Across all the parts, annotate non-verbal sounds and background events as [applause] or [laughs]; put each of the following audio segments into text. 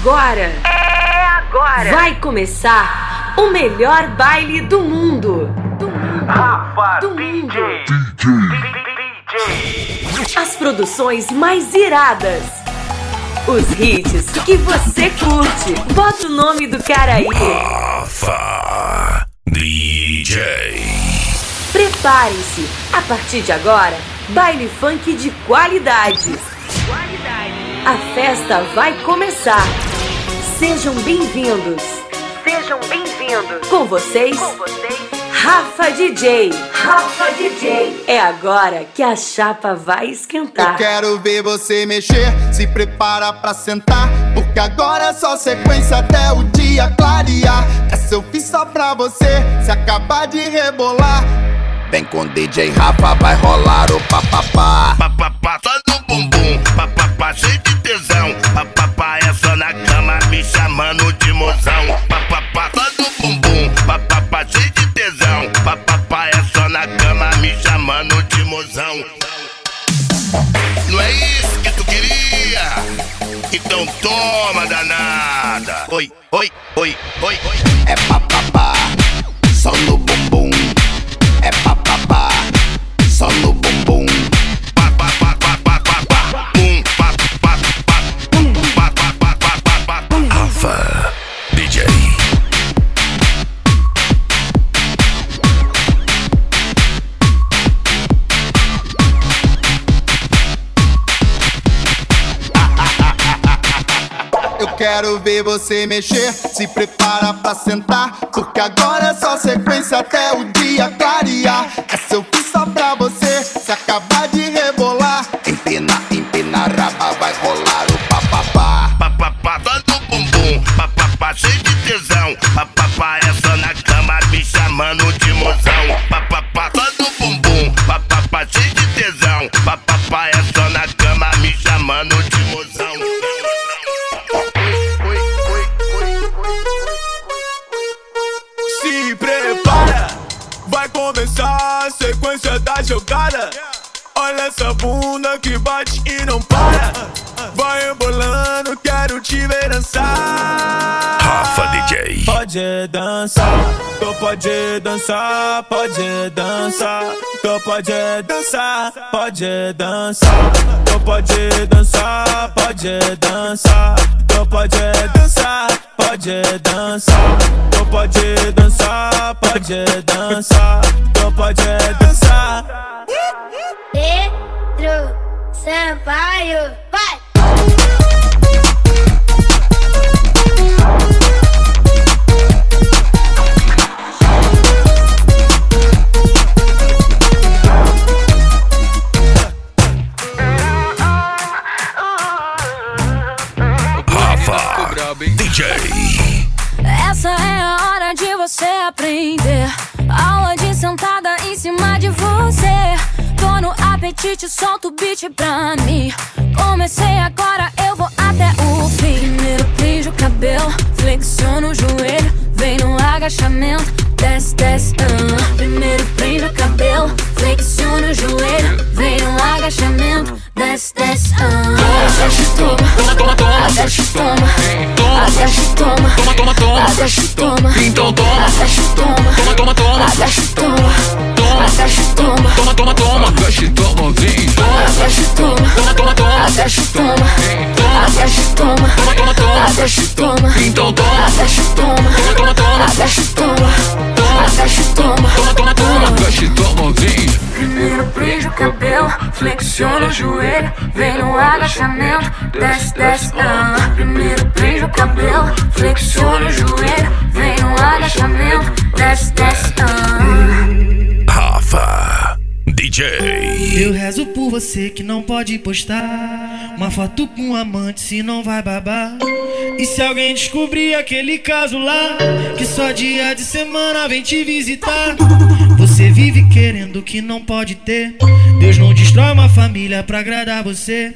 agora! É agora! Vai começar o melhor baile do mundo! Do mundo! Rafa do DJ. mundo! DJ. As produções mais iradas! Os hits que você curte! Bota o nome do cara aí! Rafa DJ. Prepare-se! A partir de agora, baile funk de qualidade! A festa vai começar! Sejam bem-vindos! Sejam bem-vindos! Com vocês, Rafa DJ! Rafa DJ! É agora que a chapa vai Eu esquentar! quero ver você mexer, se prepara pra sentar. Porque agora é só sequência até o dia clarear. Essa eu fiz só pra você, se acabar de rebolar. Vem com DJ Rafa, vai rolar o papapá. Papapá só no bumbum, papapá cheio de tesão. Papapá é só na cama me chamando de mozão. Papapá só no bumbum, papapá cheio de tesão. Papapá é só na cama me chamando de mozão. Não é isso que tu queria? Então toma danada. Oi, oi, oi, oi, oi. É papapá, só no bumbum. É papapá, só no bumbum. DJ. Eu quero ver você mexer, se prepara pra sentar. Porque agora é só sequência até o dia clarear. Essa eu fiz só pra você, que bate e não para. Vai embolando, quero te ver dançar. Rafa DJ. Pode dançar, tu pode dançar, pode dançar, tu pode dançar, pode dançar, tu pode dançar, pode dançar, tu pode dançar, pode dançar, tu pode dançar, pode dançar, tu pode dançar. Sampaio, vai! Rafa DJ. Essa é a hora de você aprender. Aula de sentada em cima de você. No apetite, solta o beat pra mim. Comecei agora, eu vou até o fim. Primeiro prende o cabelo, flexiona o joelho, vem no agachamento, desce, desce. ah. Primeiro prende o cabelo, flexiona o joelho, vem no agachamento, desce, desce. ah. Desce, toma, toma, toma, desce, toma, toma, desce, toma, toma, toma, toma, desce, toma, então toma, desce, toma, toma, toma, toma, desce, toma, toma, desce, toma, toma, toma, toma, desce, toma, vem, toma, desce, toma, toma, toma, toma, desce, toma, toma, desce, toma, toma, toma, toma, desce, toma, então toma, desce, toma, toma, toma, toma, desce, toma, toma, desce, toma, toma, toma, toma, desce, toma, vem. Primeiro prende o cabelo, flexiona o joelho, vem no agachamento, desce, desce, ah. Primeiro prende o cabelo, flexiona o joelho, vem no agachamento, desce, desce, ah. Rafa DJ. Eu rezo por você que não pode postar uma foto com um amante se não vai babar. E se alguém descobrir aquele caso lá, que só dia de semana vem te visitar. Você vive querendo o que não pode ter. Deus não destrói uma família pra agradar você.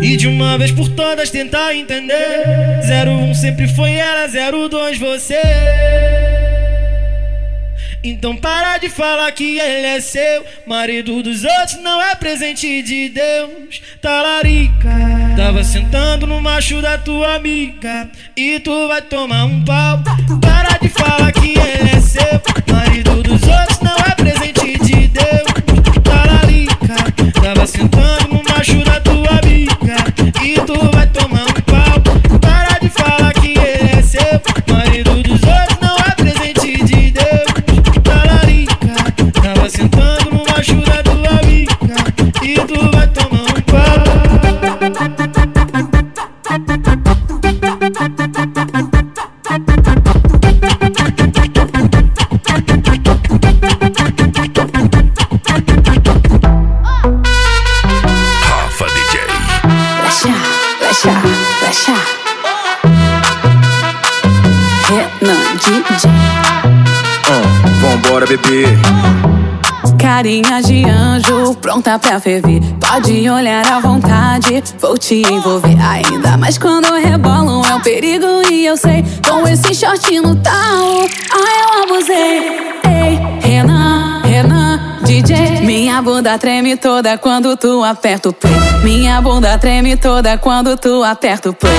E de uma vez por todas tentar entender. 01 sempre foi ela, 02 você. Então para de falar que ele é seu. Marido dos outros não é presente de Deus. Talarica, tava sentando no macho da tua amiga E tu vai tomar um pau Para pra ferver. Pode olhar à vontade, vou te envolver. Ainda mais quando rebolam, é um perigo e eu sei. Com esse short no tal, ah, eu abusei. Ei, Renan, Renan, DJ. Minha bunda treme toda quando tu aperta o play. Minha bunda treme toda quando tu aperta o play.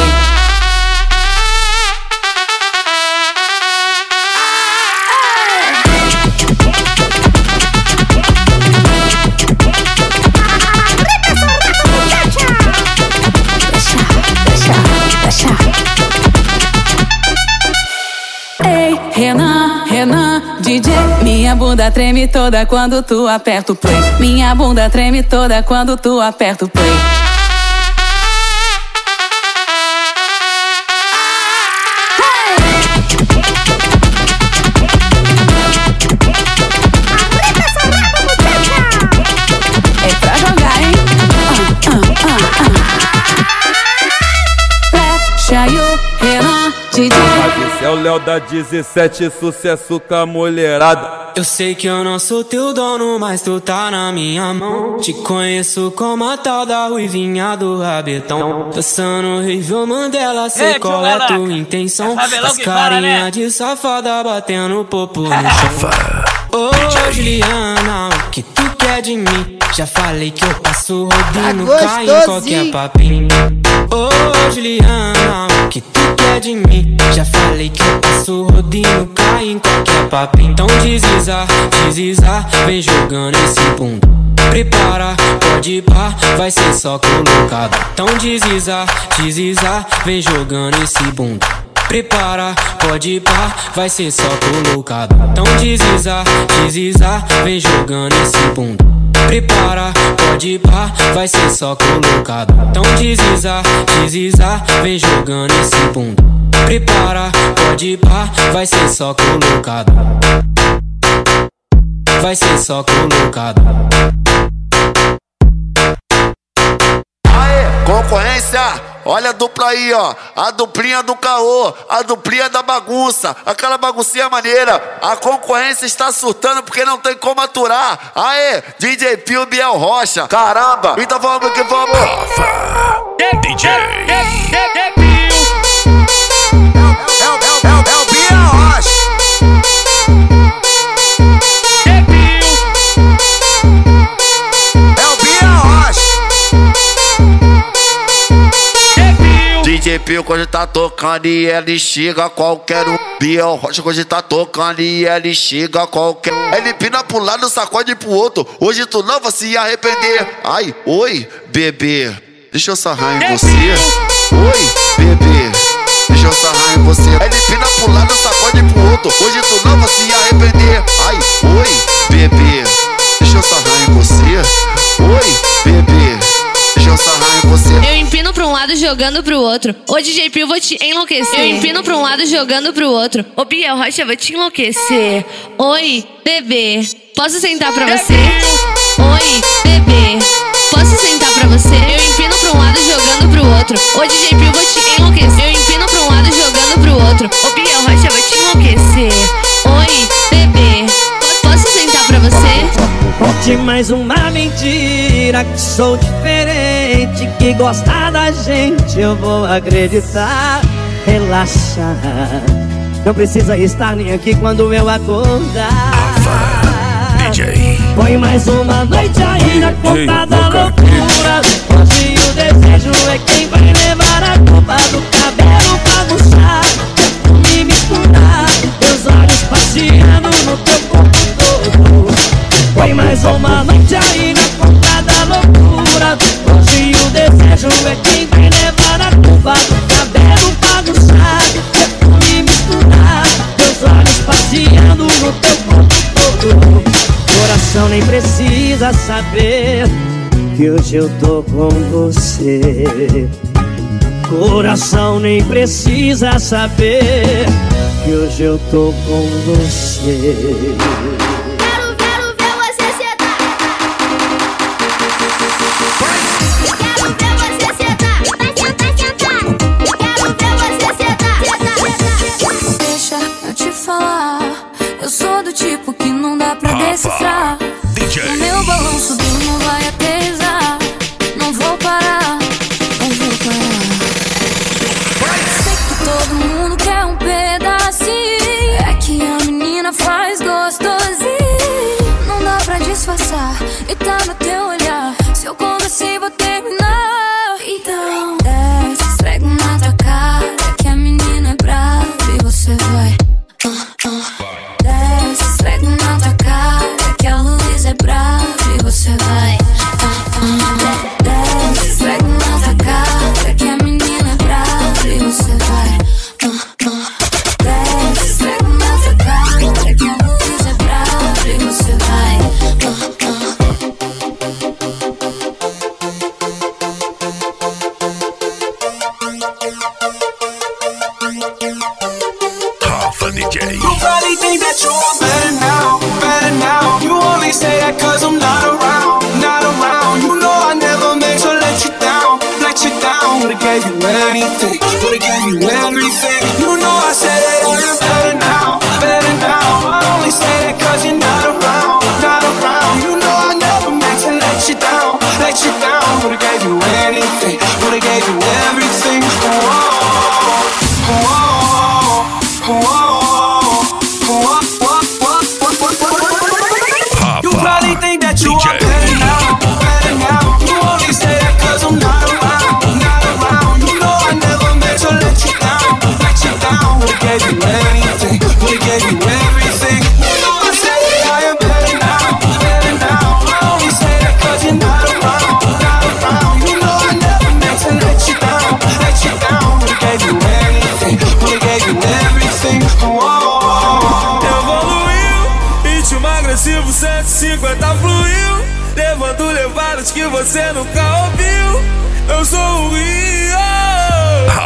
Minha bunda treme toda quando tu aperta o play. Minha bunda treme toda quando tu aperta o play. Léo da 17, sucesso com a mulherada. Eu sei que eu não sou teu dono, mas tu tá na minha mão. Te conheço como a tal da ruivinha do rabetão. Dançando Rivel Mandela, sei Ei, qual é tua intenção. É As para, carinha né? de safada batendo popo no chão. [laughs] Ô Juliana, o que tu quer de mim? Já falei que eu passo rodinho, Tá cai em qualquer papinho. Ô Juliana, o que tu de mim? Já falei que eu passo rodinho, cai em qualquer papinho. Então desliza, desliza, vem jogando esse bunda. Prepara, pode pá, vai ser só colocado. Então desliza, desliza, vem jogando esse bunda. Prepara, pode ir pá, vai ser só colocado. Então desliza, desliza, vem jogando esse bunda. Prepara, pode ir pá, vai ser só colocado. Então desliza, desliza, vem jogando esse bunda. Prepara, pode ir pá, vai ser só colocado. Vai ser só colocado. Concorrência, olha a dupla aí, ó. A duplinha do caô, a duplinha da bagunça, aquela baguncinha maneira. A concorrência está surtando porque não tem como aturar. Aê, DJ Pio Biel Rocha, caramba. Então vamos que vamos. DJ. Pio quando tá tocando e ele chega qualquer um. Biel Rocha quando tá tocando e ele chega qualquer um. Ele pina pro lado, sacode pro outro. Hoje tu não vai se arrepender. Ai, oi, bebê. Deixa eu sarrar em você. Oi, bebê. Deixa eu sarrar em você. Ele pina pro lado, sacode pro outro. Hoje tu não vai se arrepender. Ai, oi, bebê. Deixa eu sarrar em você. Oi, eu sarrar em você. Eu empino pra um lado jogando pro outro. Ô DJ Pio, vou te enlouquecer. Eu empino pra um lado jogando pro outro. Ô Biel Rocha, vou te enlouquecer. Oi, bebê. Posso sentar pra você? Oi, bebê. Posso sentar pra você? Eu empino pra um lado jogando pro outro. Ô DJ Pio, vou te enlouquecer. Eu empino pra um lado jogando pro outro. Ô Biel Rocha, vou te enlouquecer. Oi, bebê. Posso sentar pra você? Conte mais uma mentira que sou diferente gente que gostar da gente, eu vou acreditar. Relaxa, não precisa estar nem aqui quando eu acordar. Ava, DJ. Põe mais uma noite ainda contada loucura. Hoje o desejo é quem vai levar a culpa do cabelo pra buchar. Me misturar, meus olhos passeando no teu corpo todo. Põe mais uma noite ainda. É quem vai levar a culpa do cabelo bagunçado. Perfume misturado Teus olhos passeando no teu corpo todo. Coração nem precisa saber Que hoje eu tô com você. Coração nem precisa saber Que hoje eu tô com você porque você nunca ouviu? Eu sou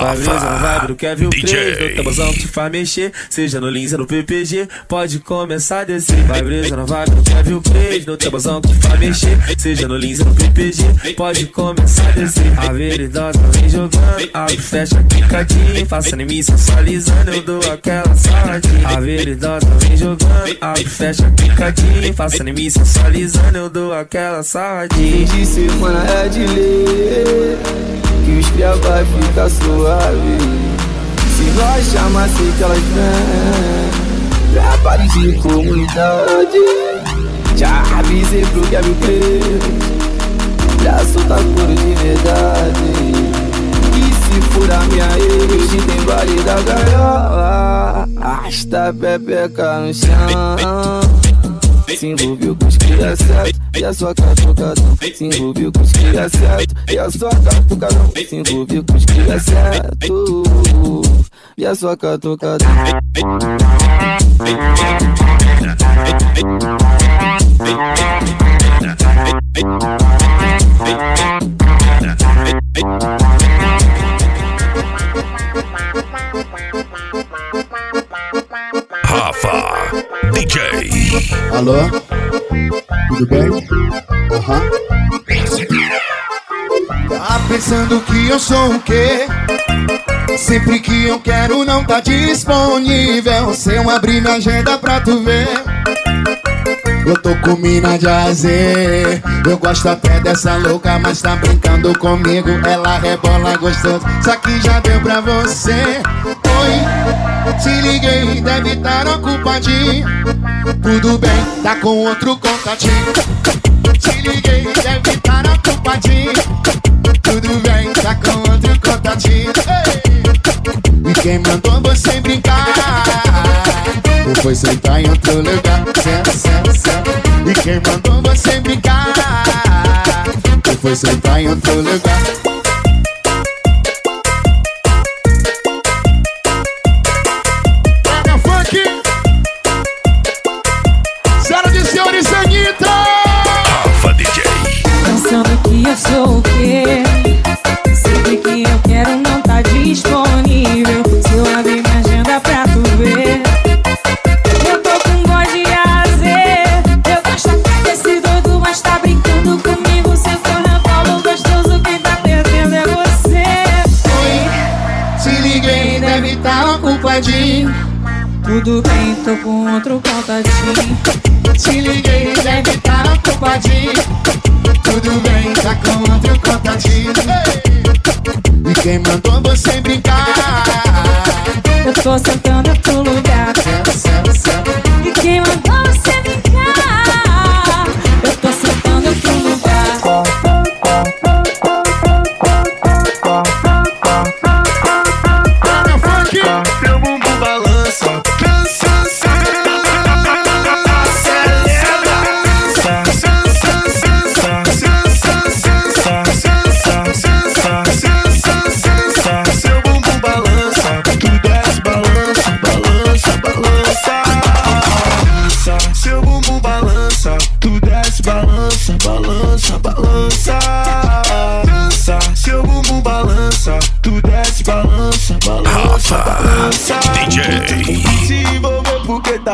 Vai brisa no vibe do Kevin DJ. 3 No tabuzão que te faz mexer Seja no Lins ou no PPG Pode começar a descer. Vai brisa no vibe do Kevin 3 No tabuzão que te faz mexer Seja no Lins ou no PPG Pode começar a descer. A veridosa vem jogando Abre, fecha, quicadinho Faça em mim sensualizando Eu dou aquela saladinha A veridosa vem jogando Abre, fecha, quicadinho Faça em mim sensualizando Eu dou aquela saladinha Fim de semana é de lei Que os cria vai ficar suave Se nós chamar, sei que elas vêm Trabalho de comunidade Já avisei pro Kevin Play Pra soltar couro de verdade. E se furar minha ex, tem vale da gaiola. Arrasta a pepeca no chão se envolveu com os cria certo e a sua catucadão Se envolveu com os cria certo e a sua catucadão Se envolveu com os cria certo e a sua catucadão Rafa DJ. Alô? Tudo bem? Aham. Tá pensando que eu sou o quê? Sempre que eu quero não tá disponível Se eu abrir minha agenda pra tu ver Eu tô com mina de azer Eu gosto até dessa louca, mas tá brincando comigo Ela rebola gostoso, só que já deu pra você se liguei, deve estar ocupadinho Tudo bem, tá com outro contatinho Se liguei, deve estar ocupadinho Tudo bem, tá com outro contatinho! E quem mandou você brincar? Ou foi sentar em outro lugar? Senta, senta, senta. E quem mandou você brincar? Ou foi sentar em outro lugar? Quem mandou você brincar? Eu tô sentando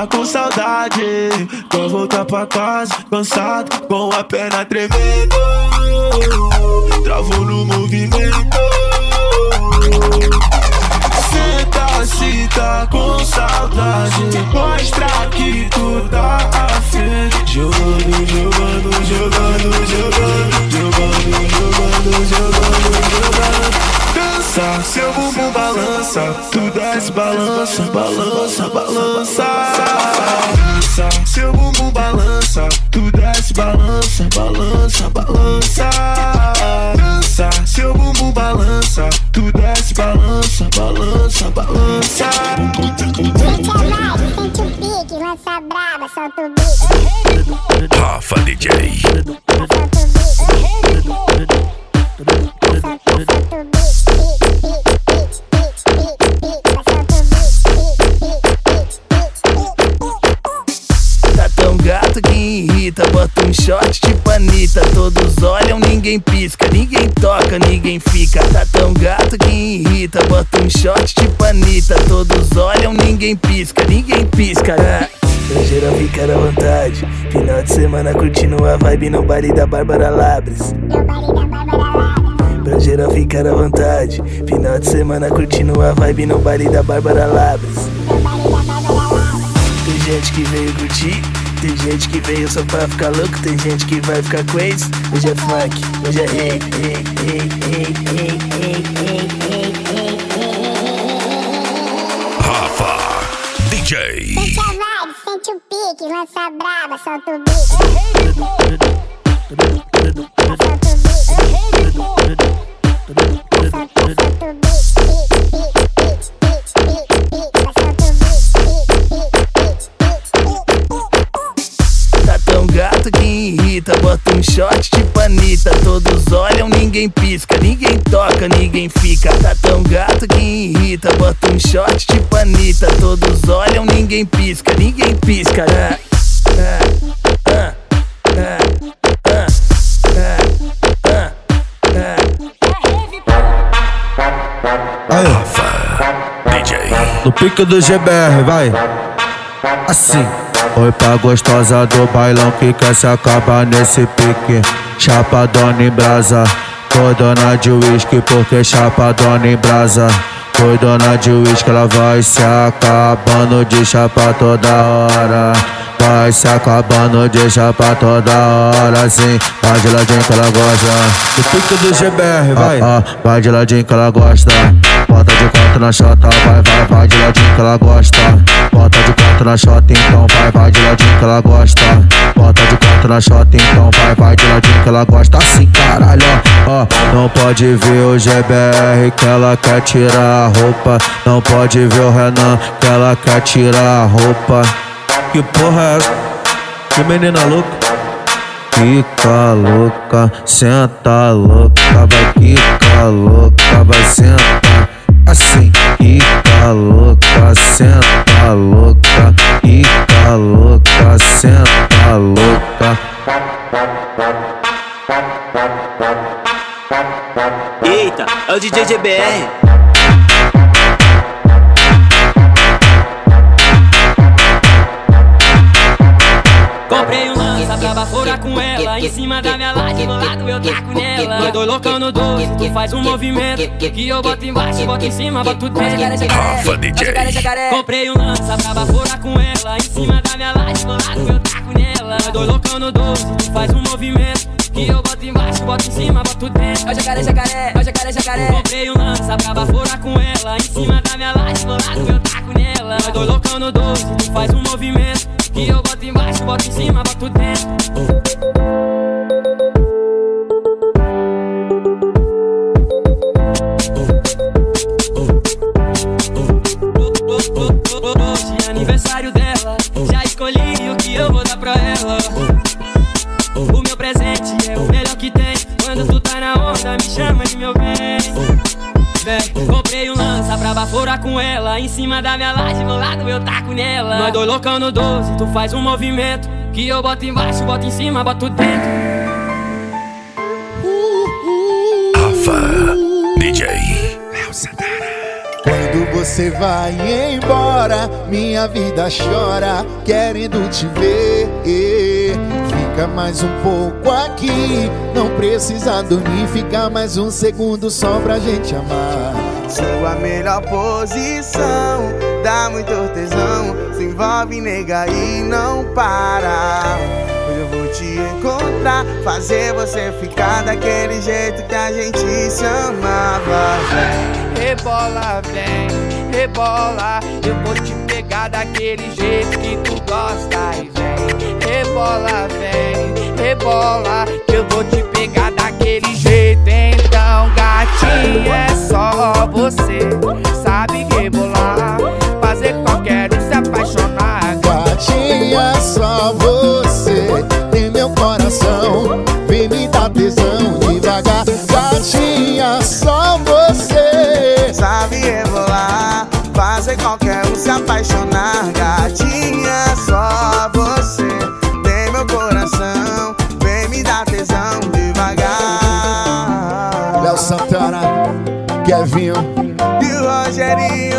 tá com saudade. Quer voltar pra casa, cansado, com a perna tremendo. Balança, balança, balança. Semana curtindo a vibe no baile da Bárbara Labres. Estrangeira fica à vontade. Final de semana curtindo a vibe no baile da Bárbara Labres. Tem gente que veio curtir, tem gente que veio só pra ficar louco, tem gente que vai ficar crazy. Hoje é funk, hoje é rei, rei, rei, rei, rei, rei, rei, rei, rei. Rafa DJ. Pique, lança braba, solta o bico. Que irrita, bota um short de panita. Todos olham, ninguém pisca, ninguém toca, ninguém fica. Tá tão gato que irrita, bota um short de panita. Todos olham, ninguém pisca, ninguém pisca. Pique do GBR, vai. Assim. Oi pra gostosa do bailão que quer se acabar nesse pique. Chapadona em brasa. Foi dona de uísque porque chapadona em brasa. Foi dona de uísque, ela vai se acabando de chapa toda hora. Vai se acabando de chapa toda hora, sim. Vai de ladinho que ela gosta. No pique do GBR, vai. Ah, ah, vai de ladinho que ela gosta. Bota de quatro na chota, vai, vai, vai de ladinho que ela gosta. Bota de quatro na chota, então vai, vai de ladinho que ela gosta. Bota de quatro na chota, então vai, vai de ladinho que ela gosta. Assim, caralho, ó. ó. Não pode ver o GBR que ela quer tirar a roupa. Não pode ver o Renan que ela quer tirar a roupa. Que porra é essa? Que menina louca? Fica louca, senta louca, vai ficar louca, vai sentar assim. Fica louca, senta louca, fica louca, senta louca. Eita, é o DJ GBR. Baforar com ela. Em cima da minha laje, do lado eu taco [laughs] nela. Nós dois loucão no doce, tu faz um movimento. Que eu boto embaixo, boto em cima, boto dentro. Rafa DJ. Comprei um lança pra baforar com ela. Em cima da minha laje, do lado eu taco nela. Nós dois loucão no doce, tu faz um movimento. Que eu boto embaixo, boto em cima, boto dentro. Ó jacaré, jacaré, ó jacaré, jacaré. Comprei um lança pra baforar com ela. Em cima da minha laje, do lado eu taco nela. Nós dois loucão no doce, tu faz um movimento. Que eu boto embaixo, boto em cima, boto dentro. Com ela. Em cima da minha laje, do lado eu taco nela. Nós dois loucão no 12, tu faz um movimento. Que eu boto embaixo, boto em cima, boto dentro. Rafa DJ. Quando você vai embora, minha vida chora, querendo te ver. Fica mais um pouco aqui, não precisa dormir, fica mais um segundo só pra gente amar. Sua melhor posição dá muito tesão. Se envolve, nega, e não para. Hoje eu vou te encontrar, fazer você ficar daquele jeito que a gente se amava. Rebola, vem, rebola. Eu vou te pegar daquele jeito que tu gosta. E vem, rebola, vem, rebola. Que eu vou te pegar é só você. Sabe rebolar, fazer qualquer um se apaixonar. Gatinha, só você tem meu coração. Vem me dar tesão devagar. Gatinha, só você sabe rebolar, fazer qualquer um se apaixonar. Gatinha, só você Santana, Kevinho e Rogerinho.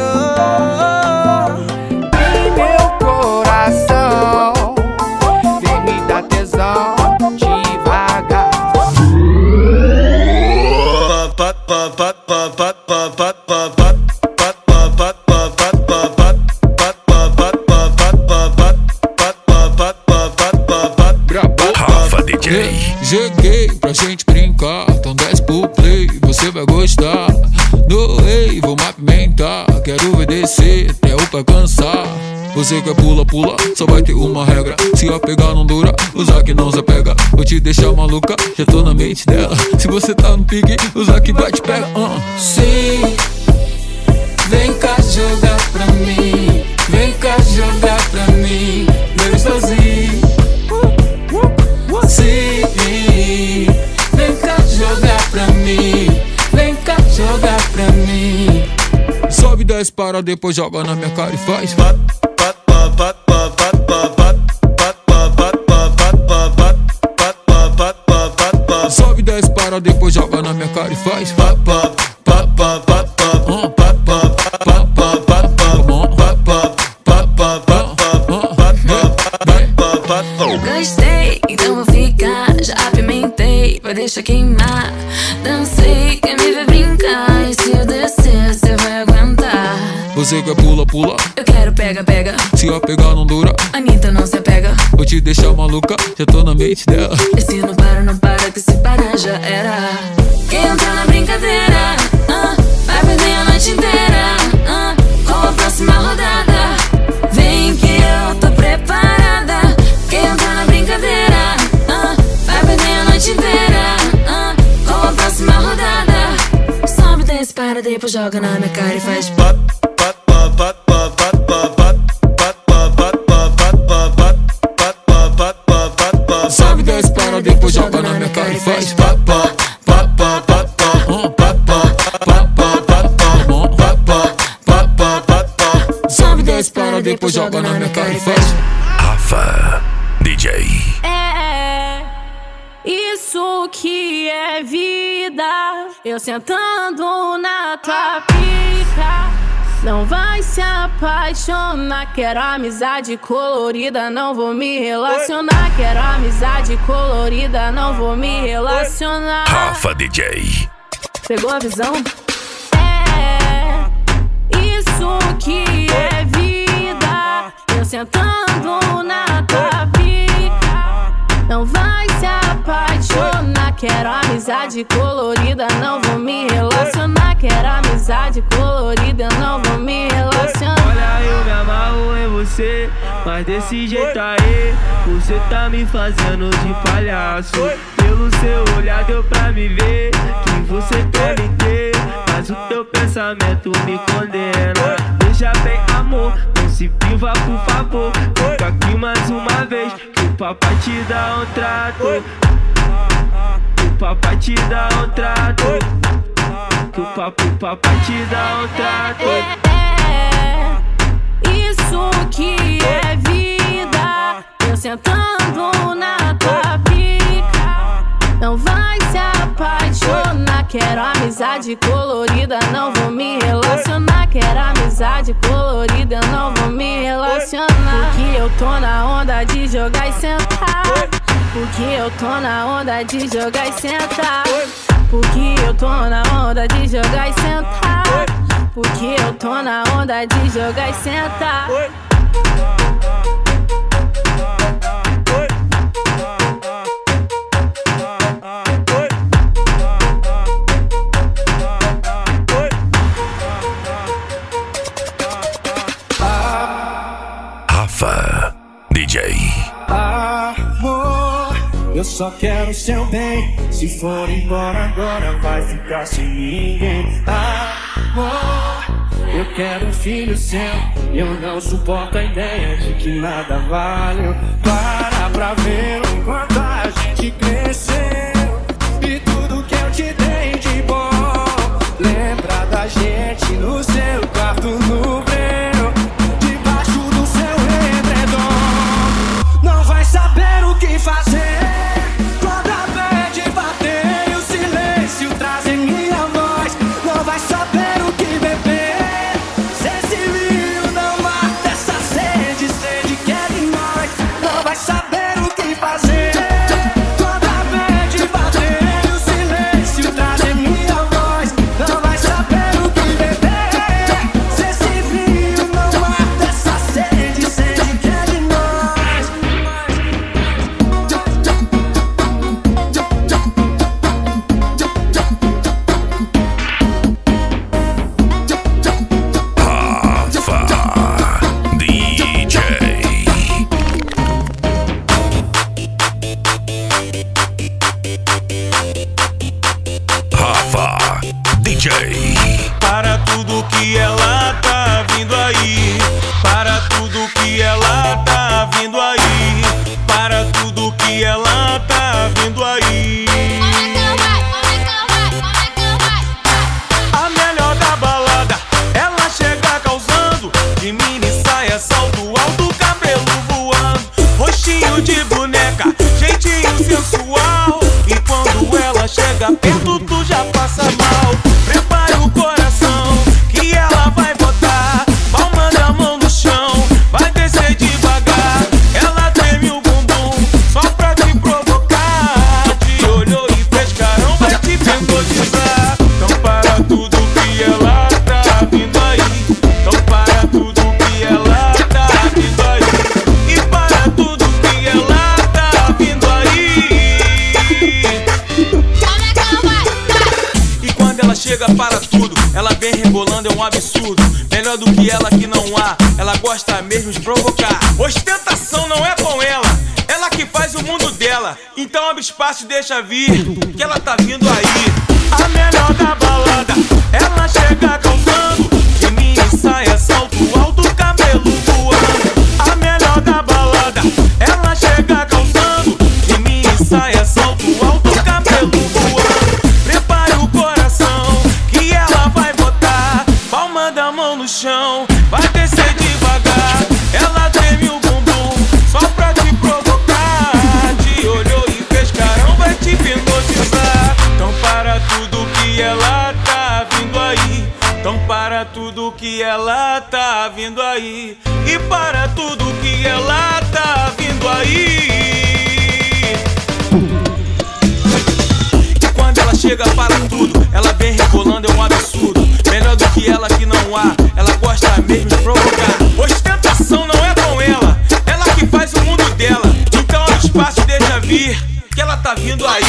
O cansar. Você quer pula, pula, só vai ter uma regra. Se a pegar não dura, usar que não se pega. Vou te deixar maluca, já tô na mente dela. Se você tá no pique, usar que vai te pega. Uh. Sim, 10 para, depois joga na minha cara e faz. Já tô na mente dela. E se não para, não para, que se parar já era. Quem entra na brincadeira, ah, vai perder a noite inteira. ah, com a próxima rodada, vem que eu tô preparada. Quem entra na brincadeira, ah, vai perder a noite inteira. com a próxima rodada, sobe, desce, para, depois joga na vida. Eu sentando na tua pica. Não vai se apaixonar. Quero amizade colorida, não vou me relacionar. Quero amizade colorida, não vou me relacionar. Rafa DJ. Pegou a visão? É isso que é vida. Eu sentando na tua pica. Não vai apaixonar. Quero amizade colorida, não vou me relacionar. Quero amizade colorida, não vou me relacionar. Olha, eu me amarro em você, mas desse jeito aí, você tá me fazendo de palhaço. Pelo seu olhar deu pra me ver que você quer me ter, mas o teu pensamento me condena. Veja bem, amor, se priva, por favor. Fica aqui mais uma vez, que o papai te dá um trato. Que o papai te dá um trato. Que o papo, papai te dá um trato. É isso que é vida. Eu sentando na tua pica. Não vai se apaixonar. Quero amizade colorida, não vou me relacionar. Quero amizade colorida, não vou me relacionar. Porque eu tô na onda de jogar e sentar. Porque eu tô na onda de jogar e sentar. Porque eu tô na onda de jogar e sentar. Porque eu tô na onda de jogar e sentar. Só quero seu bem. Se for embora agora, vai ficar sem ninguém. Amor, eu quero um filho seu. Eu não suporto a ideia de que nada vale. Para pra ver o quanto a gente cresceu. E tudo que eu te dei de bom. Lembra da gente no gosta mesmo de provocar. Ostentação não é com ela, ela que faz o mundo dela. Então abre espaço e deixa vir, que ela tá vindo aí. A melhor da balada, ela tá vindo aí. E para tudo que ela tá vindo aí. Quando ela chega para tudo, ela vem rebolando, é um absurdo. Melhor do que ela que não há, ela gosta mesmo de provocar. Ostentação não é com ela, ela que faz o mundo dela. Então o espaço, deixa vir, que ela tá vindo aí.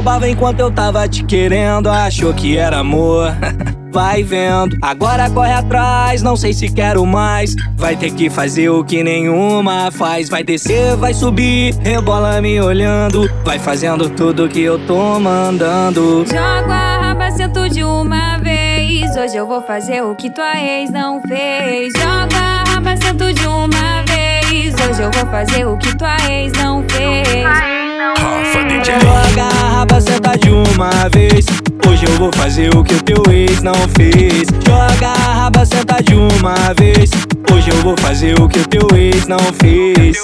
Esnobava enquanto eu tava te querendo, achou que era amor. [laughs] Vai vendo, agora corre atrás, não sei se quero mais. Vai ter que fazer o que nenhuma faz. Vai descer, vai subir, rebola me olhando. Vai fazendo tudo que eu tô mandando. Jogo a raba, sento de uma vez. Hoje eu vou fazer o que tua ex não fez. Jogo a raba, sento de uma vez. Hoje eu vou fazer o que tua ex não fez. Joga a senta de uma vez. Hoje eu vou fazer o que o teu ex não fez. Joga a raba, senta de uma vez. Hoje eu vou fazer o que o teu ex não fez.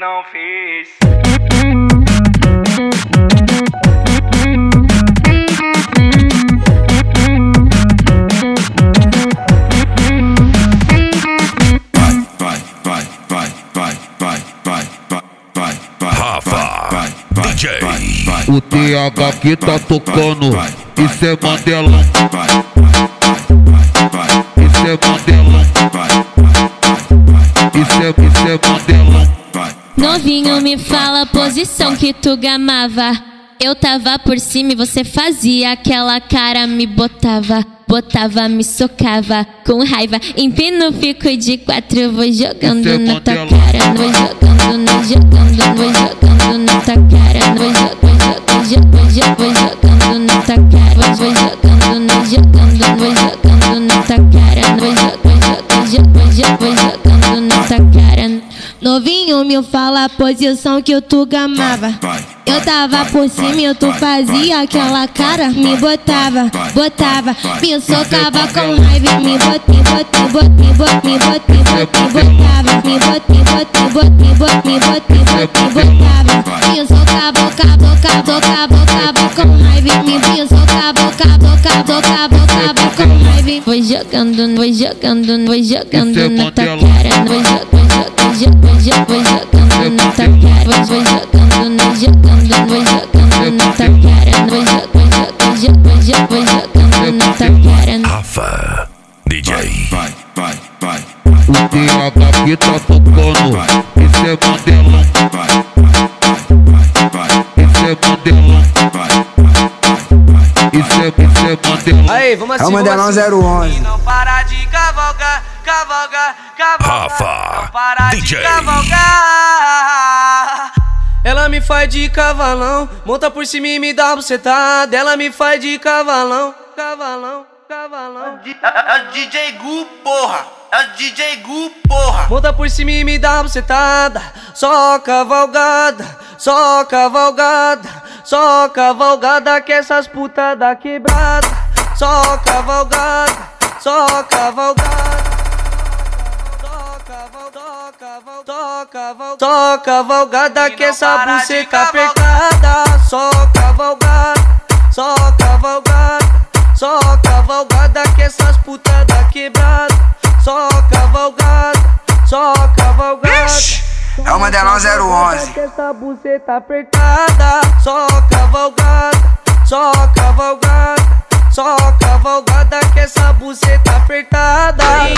não fez. O TH que tá tocando, isso é Mandelão. Isso é Mandelão. Isso é, isso é Mandelão. Novinho, me fala a posição que tu gamava. Eu tava por cima e você fazia aquela cara, me botava. Botava, me socava com raiva. Empino, fico de quatro, vou jogando na tua cara. Vou jogando, jogando, nós jogando, nós jogando nessa cara. Nós jogando, nós jogando na nessa cara. Nós jogando, nós jogando, nós jogando na tua cara. Nós jogando, nós jogando cara. Novinho, me fala a posição que tu gamava. Eu tava por cima e tu fazia aquela cara, me botava, botava, me socava com raiva, me bot, me bot, me bot, me bot, me bot, me bot, me botava, me bot, me bot, me bot, me bot, me bot, me bot, me botava, me socava, cabo, cabo, cabo com raiva, me socava, cabo, cabo, cabo, cabo com raiva. Vou jogando, vou jogando, vou jogando na tua cara, vou jogando, jogando, vou jogando na tua cara, vou jogando, vou jogando, vou jogando na tua cara, vou jogando, vou jogando, vou jogando na tua cara. Rafa DJ. O TH que tá tocando, isso é Mandelão. Isso é Mandelão. Isso é, isso é Mandelão. Aí, vamos É o Mandelão 011. Não para de cavalgar, cavalgar, cavalgar. Rafa Para de DJ. cavalgar. Ela me faz de cavalão, monta por cima e me dá uma bucetada. Ela me faz de cavalão, cavalão, cavalão. É o DJ Gu, porra! É o DJ Gu, porra! Monta por cima e me dá uma bucetada. Só cavalgada, só cavalgada, só cavalgada que essas putas da quebrada. Só cavalgada, só cavalgada. Só cavalgada que essa buceta apertada. Só cavalgada, só cavalgada, só cavalgada que essas putas da quebrada. Só cavalgada, só cavalgada. É o Mandelão 011. Que essa buceta apertada. Só cavalgada, só cavalgada. Só cavalgada que essa buceta apertada. Ai,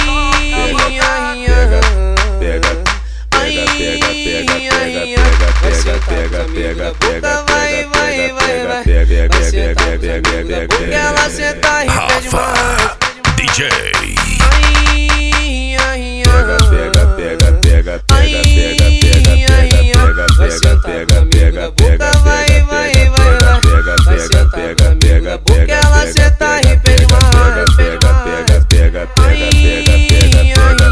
Pega, pega, pega, pega, pega, pega, pega, pega, pega, vai, vai, vai, vai. pega, pega, pega, pega, pega, porque ela senta e pede mais. Rafa DJ. Ai, ai, Pega, pega, pega, pega, pega, pega, pega, pega, pega, pega, pega, pega, pega, vai, pega, vai, pega, vai, vai. pega, pega, pega, pega, pega, ela pega, senta e pega, pede pega, mais, pega, pega, pega, pega, pega, pega, pega, pega, pega, pega, pega,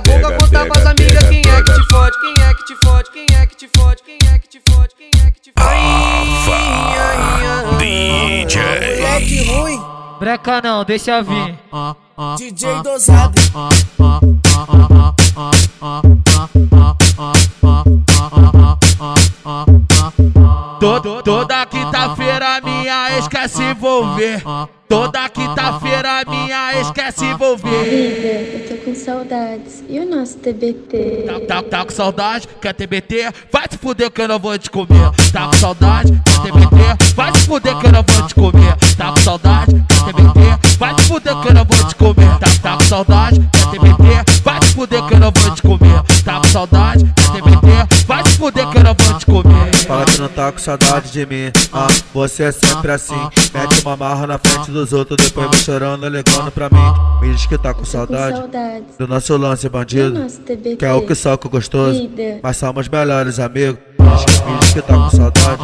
tá da boca. Contar pras amigas quem é que te fode. Quem é que te fode? Quem é que te fode? Quem é que te fode? Quem é que te fode? DJ. Moleque ruim, Breca não, deixa vir. DJ dosado. To- Toda quinta-feira quer se envolver. Toda quinta-feira minha ex quer se envolver. Eu tô com saudades. E o nosso TBT? Tá, tá com saudade, quer TBT? Vai se fuder que eu não vou te comer. Tá com saudade, quer TBT? Vai se fuder que eu não vou te comer. Tá com saudade, quer TBT? Vai se fuder que eu não vou te comer. Tá, tá com saudade, quer TBT? Vai se fuder que eu não vou te comer. Tá com saudade, quer TBT? Fala que não tá com saudade de mim. Ah, você é sempre assim. Mete uma marra na frente dos outros, depois vem chorando, ligando pra mim. Me diz que tá com saudade do nosso lance bandido. Que é o que soca gostoso. Mas somos melhores amigos. Me diz que, tá com saudade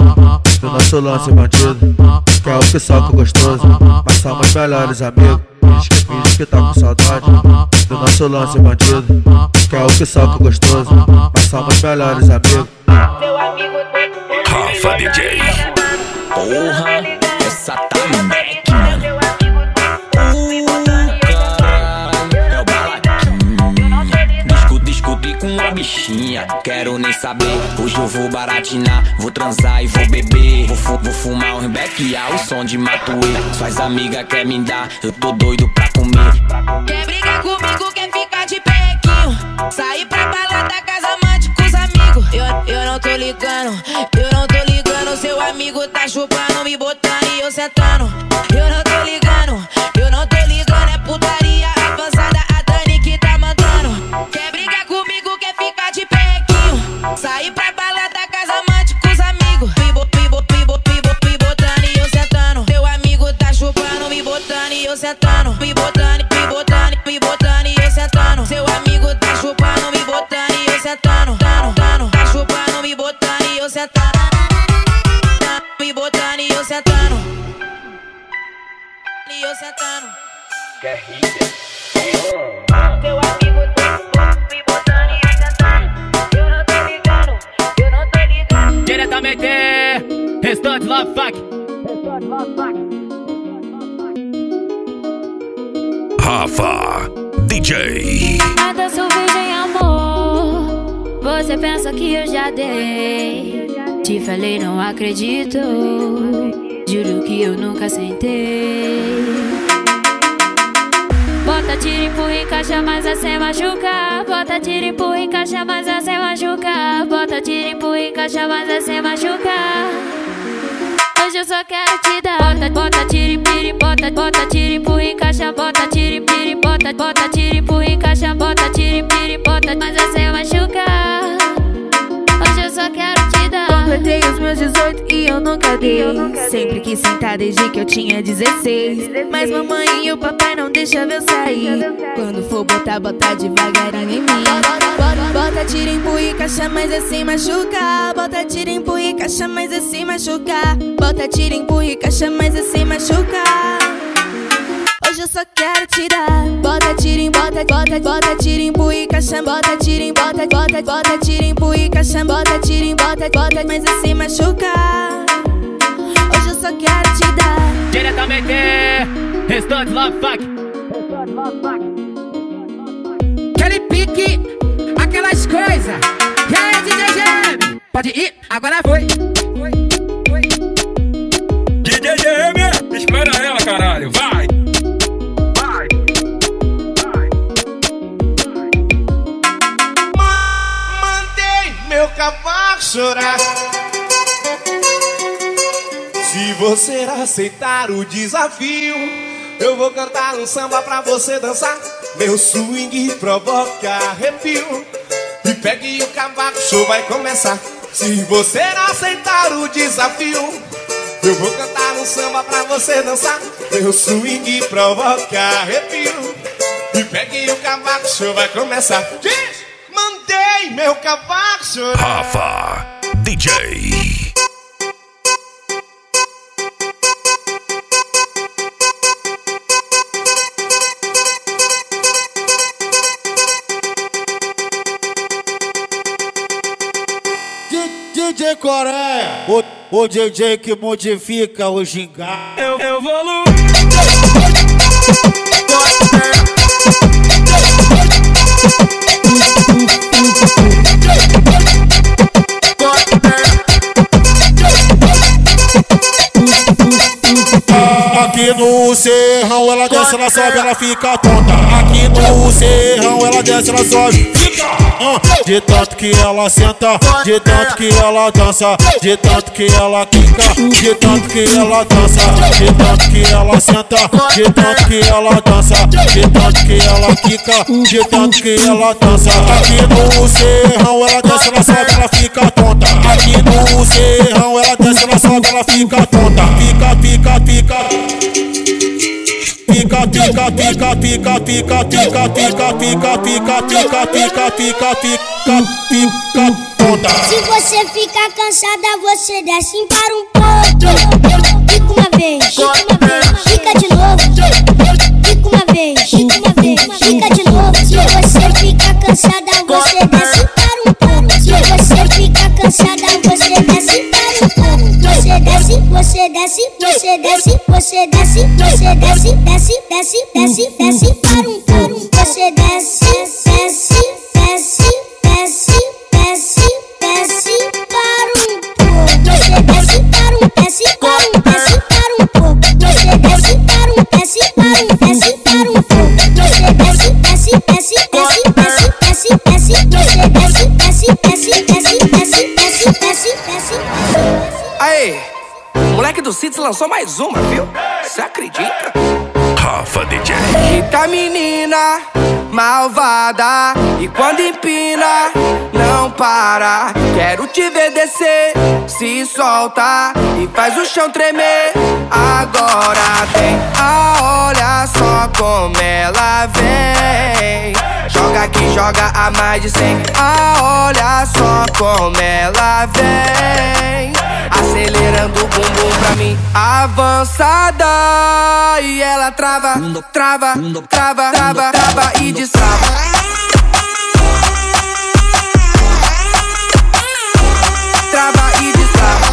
do nosso lance bandido. Que é o que soca gostoso. Mas somos melhores amigos. Me diz que, me diz que tá com saudade do nosso lance bandido. Que é o que soca gostoso. Mas somos melhores amigos. Rafa DJ. Porra, essa tá Mac, mano. Com a bichinha, quero nem saber. Hoje eu vou baratinar, vou transar e vou beber. Vou, fu- vou fumar um bequear, o som de Matuê. Suas amigas quer me dar, eu tô doido pra comer. Quer brigar comigo, quer ficar de pequinho Sair pra balada, casa amante com os amigos eu, eu não tô ligando, tá chupando, me botando e eu sentando Seu amigo tá chupando, me botando e eu sentando Eu não tô ligando, eu não tô ligando Diretamente, restante Love Fuck. Rafa DJ. Mata sou virgem, amor. Você pensa que eu já dei. Te falei, não acredito. Juro que eu nunca sentei. Bota tiro, empurra, encaixa, mas é sem machucar. Bota tiro, empurra, encaixa, mas é sem machucar. Bota tiro, empurra, encaixa, mas é sem machucar. Hoje eu só quero te dar. Bota, bota, tira, piri, bota, bota, tira, empurra, encaixa, bota, tira, piri, bota, bota, tira, empurra, encaixa, bota, tira, piri, bota, mas é sem machucar. Os meus 18 e eu nunca dei. Sempre quis sentar desde que eu tinha 16. Mas mamãe e o papai não deixam eu sair. Quando for botar, botar devagarinho em mim. Bota, bota, tira, empurra e caixa, mas é sem machucar. Bota, tira, empurra e caixa, mas é sem machucar. Bota, tira, empurra e caixa, mas é sem machucar. Hoje eu só quero te dar. Bota, tira, em bota, bota, bota, tira, empurra e caixa. Bota, tira, em bota, bota, bota, tira, empurra e caixa. Bota, tira, em bota, bota, mas sem machucar. Hoje eu só quero te dar. Diretamente, restante Love Fuck. Aquele pique, aquelas coisas. E aí, DJ GM? Pode ir, agora foi. DJ GM, espera ela, caralho! Vai! Cavalo chorar. Se você aceitar o desafio, eu vou cantar um samba pra você dançar. Meu swing provoca arrepio. E pegue o cavaco, show vai começar. Se você aceitar o desafio, Eu vou cantar um samba pra você dançar. Meu swing provocar arrepio. E pegue o cavaco, show vai começar. Diz! Mandei meu cavaco chorar. Rafa DJ. DJ Coreia, o, o DJ que modifica o gingado. Eu evoluo. Thank you. Aqui no serrão ela desce, ela sobe, ela fica tonta. Aqui no serrão ela desce, ela sobe, ah, de tanto que ela senta, de tanto que ela dança, de tanto que ela quica, de tanto que ela dança, de tanto que ela senta, de tanto que ela dança, de tanto que ela quica, de tanto que ela dança. Aqui no serrão ela desce, ela sobe, ela fica tonta. Aqui no serrão ela desce, ela sobe, ela fica tonta. Fica, fica, fica. Pica, pica, pica, pica, pica, pica, pica, pica, pica, pica, pica, pica, pica, pica. Se você ficar cansada, você desce para um pouco. Fica uma vez, fica de novo. Fica uma vez, uma vez, fica de novo. Se você ficar cansada, você desce para um pouco. Se você ficar cansada, desce, você desce, você desce, você desce, você desce, desce, desce, desce, desce para um do Cits lançou mais uma, viu? Você acredita? Rafa DJ. Eita menina malvada E quando empina, não para Quero te ver descer, se solta E faz o chão tremer Agora vem, ah, olha só como ela vem Joga aqui, joga a mais de cem Ah, olha só como ela vem Acelerando o bumbum pra mim. Avançada E ela trava, trava, trava, trava, trava. e destrava. Trava e destrava.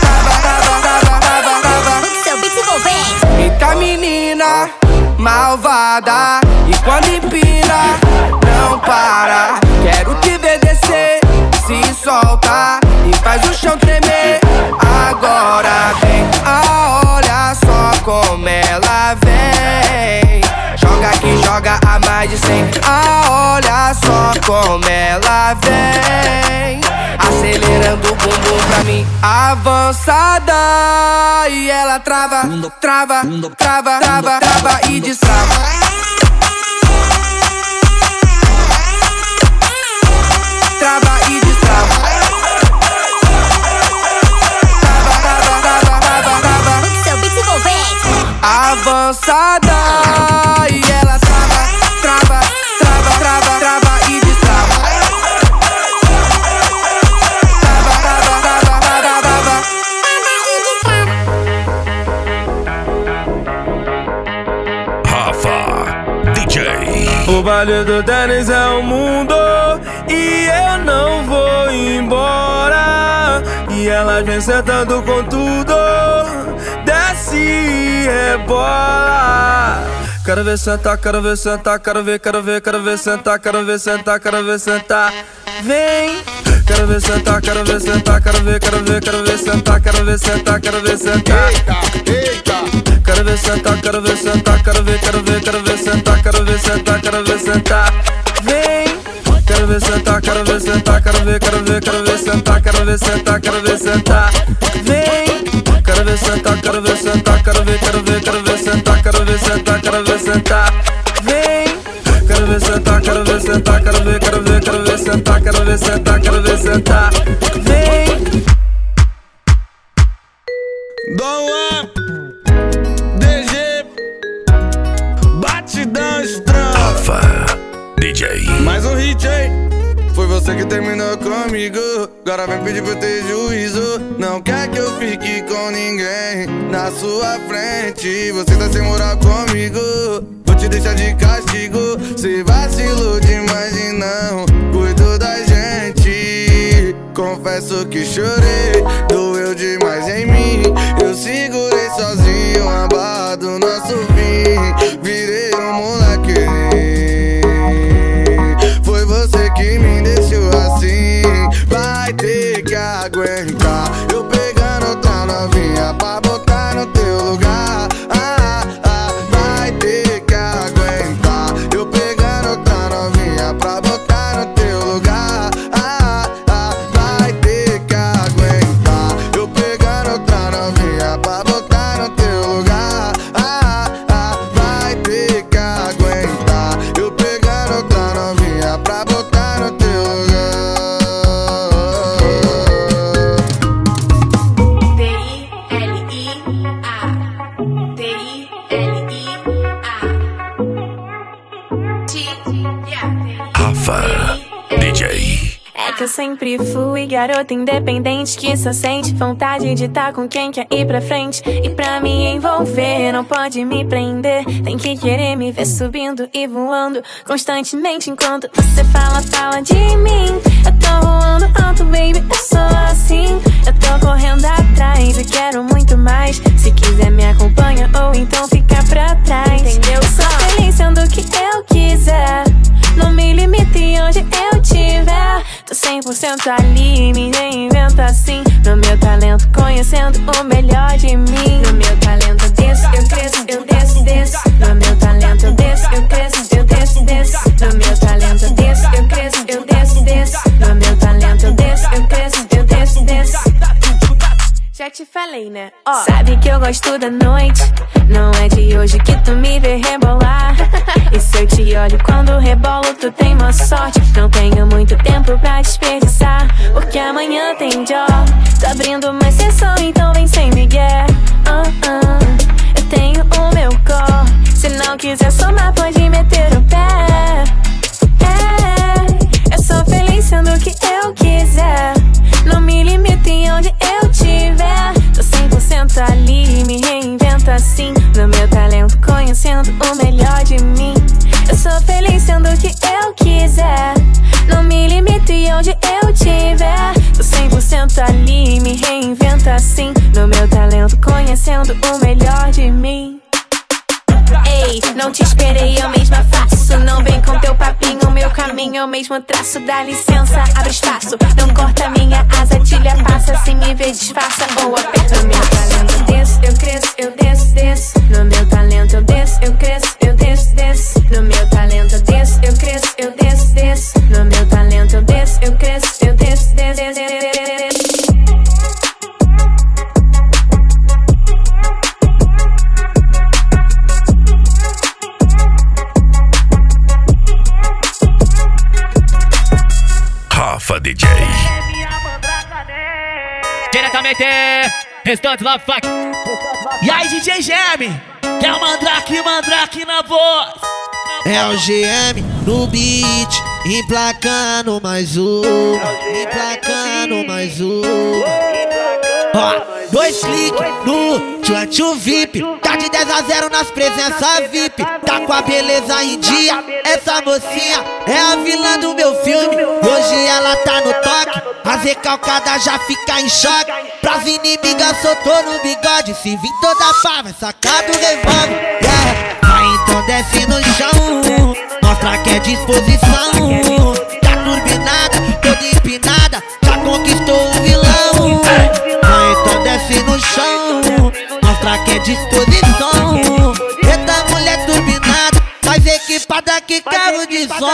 Trava, trava, trava, trava, trava Seu beat envolvente. Eita menina malvada. E quando empina, não para. Quero te solta E faz o chão tremer. Agora vem, ah, olha só como ela vem. Joga aqui, joga a mais de cem. Ah, olha só como ela vem. Acelerando o bumbum pra mim Avançada. E ela trava, trava, trava, trava, trava e destrava Trava e Trava, trava, trava, trava, trava. Avançada E ela trava, trava, trava, trava, trava e destrava Trava, trava, trava, trava, trava Rafa DJ. O baile do Denis é o mundo embora. E ela vem sentando com tudo, desce e rebola. Quero ver sentar, quero ver sentar, quero ver, quero ver, quero ver sentar, quero ver sentar, quero ver sentar. Vem, quero ver sentar, quero ver sentar, quero ver, quero ver, quero ver sentar, quero ver sentar, quero ver sentar. Quero ver sentar, quero ver sentar, quero ver, quero ver, quero ver sentar, quero ver sentar, quero ver sentar. Vem, Quero ver sentar, quero ver sentar, quero ver, quero ver, quero ver sentar, quero ver sentar, quero ver sentar. Vem! Quero ver sentar, quero ver sentar, quero ver, quero ver, quero ver sentar, quero ver sentar, quero ver sentar. Vem! Quero ver sentar, quero ver sentar, quero ver, quero ver, quero ver sentar, quero ver sentar, quero ver sentar. Vem! Don't Mais um hit, hein? Foi você que terminou comigo. Agora vem pedir pra eu ter juízo. Não quer que eu fique com ninguém na sua frente. Você tá sem moral comigo. Vou te deixar de castigo. Se vacilou demais e não cuido da gente. Confesso que chorei, doeu demais em mim. Eu segurei sozinho a barra do nosso fim. Virei um moleque. Ter que fui garota independente que só sente vontade de estar com quem quer ir pra frente. E pra me envolver, não pode me prender. Tem que querer me ver subindo e voando constantemente enquanto você fala, fala de mim. Eu tô voando alto, baby, eu sou assim. Eu tô correndo atrás e quero muito mais. Se quiser, me acompanha gosto da noite. Não é de hoje que tu me vê rebolar. [laughs] e se eu te olho quando rebolo, tu tem uma sorte. Não tenho muito tempo pra desperdiçar. Porque amanhã tem job. Tô abrindo uma sessão, então mesmo traço. Dá licença, abre espaço. Não corta minha asa, tilha passa. Se me vê, disfarça ou aperta. Diretamente, restante Love Fuck. E aí, DJ Gem, que é o Mandrake, Mandrake na voz. É o GM no beat, emplacando mais um, emplacando mais um. Ó, dois cliques no Tchutchu VIP, tá de 10 a 0 nas presenças VIP, tá com a beleza em dia. Essa mocinha é a vilã do meu filme. Hoje ela tá no toque, as recalcadas já fica em choque. Pras inimigas soltou no bigode, se vir toda pá, vai sacar do revólver. Yeah. Vai então desce no chão, mostra que é disposição. Tá turbinada, toda empinada, já conquistou o vilão. Chão, mostra que é disposição. Equipada que carro de som.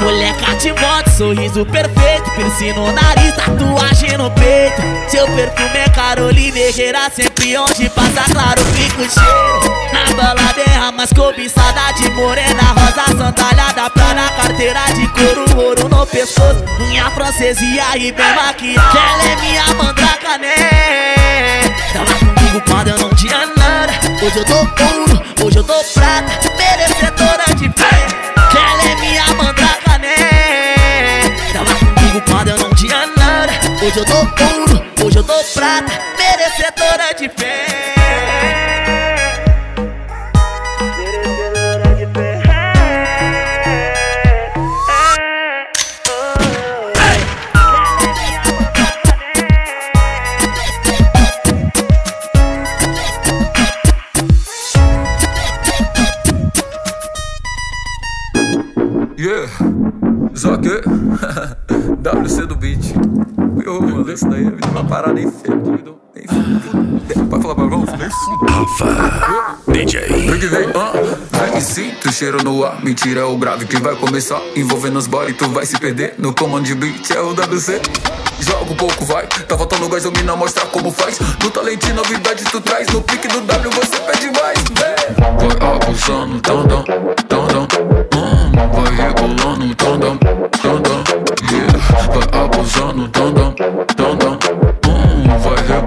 Moleca de moto, sorriso perfeito Piercing no nariz, tatuagem no peito. Seu perfume é Caroline Herrera Sempre onde passa, claro, fica o cheiro. Na balada é a mais cobiçada de morena Rosa sandália pra na carteira de couro Ouro no pescoço, unha francesa e aí bem maquiada Ela é minha mandraca, né? Tava comigo comigo quando eu não tinha nada. Hoje eu tô ouro, hoje eu tô prata. Merecedora de pé Que ela é minha mandraga, né? Tava comigo quando eu não tinha nada. Hoje eu tô ouro, hoje eu tô prata. Merecedora de pé daí é uma parada enfim, doido. Pode falar palavrão? Rafa, DJ. Vem que vem, ah, vem sinto o cheiro no ar. Mentira, é o grave que vai começar. Envolvendo os body, tu vai se perder. No comando de beat é o WC. Joga um pouco, vai. Tá faltando gás, domina, mostra como faz. No talento e novidade tu traz. No pique do W você pede mais. Vem. Vai abusando, tandão, tandão. Hum, vai rebolando, tandão, tandão. Yeah. Vai abusando, tandão, tandão. Hum, vai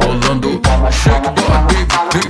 rebolando. Shake body, baby.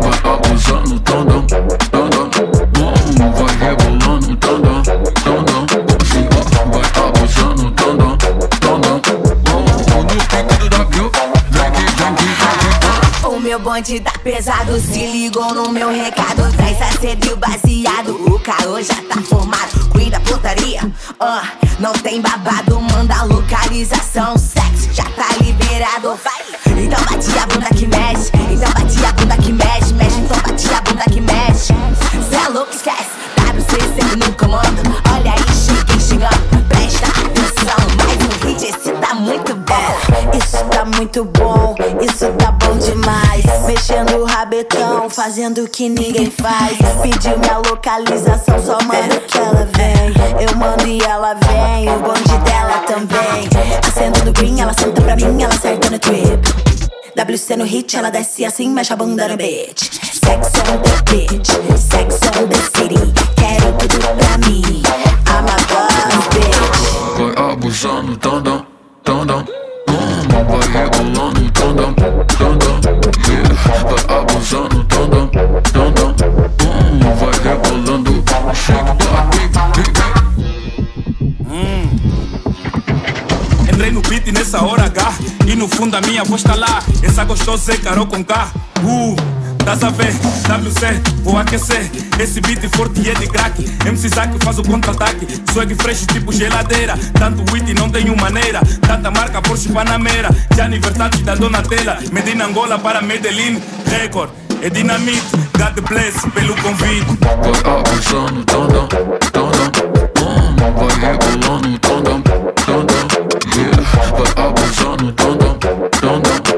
Vai abusando, tandão, tandão. Hum, vai rebolando, tandão, tandão. Assim, vai abusando, tandão, tandão. Hum, no pique do W. Vem que, vem que, vem que. O meu bonde tá pesado, se ligou no meu recado. Traz acedo e baseado, o caô já tá formado. Cuida putaria, ó, não tem babado. Manda localização, sexo já tá liberado. Vai, então bate a bunda que mexe. Então bate a bunda que mexe, mexe. Então bate a bunda que mexe. Cê é louco, esquece. WC sempre no comando. Olha aí, cheguei chegando. Presta atenção, mais um hit, esse tá muito bom. Isso tá muito bom, isso tá bom demais. Mexendo o rabetão, fazendo o que ninguém faz. Pediu minha localização, só manda que ela vem. Eu mando e ela vem, o bonde dela também. Acendo no green, ela senta pra mim, ela acerta no trip. WC no hit, ela desce assim, mexe a bunda no beat. Sex on the beach, sex on the city. Quero tudo pra mim. I'm a boss bitch. Vai abusando, tandão. Hum, vai rebolando, tandão, tandão. Yeah. Vai abusando, Nessa hora H E no fundo a minha voz tá lá. Essa gostosa é Carol com K. Uh, Tás a ver, WC, vou aquecer. Esse beat forte é de crack. MC Zack faz o contra-ataque. Swag fresh tipo geladeira. Tanto wit não tenho maneira. Tanta marca Porsche Panamera Gianni Versace da Donatella Medina Angola para Medellín. Record, é dinamite. God bless pelo convite. Vai tandão. Hum, vai rebolando, tandão, tandão. Yeah. Vai abusando, tandão, tandão. Hum,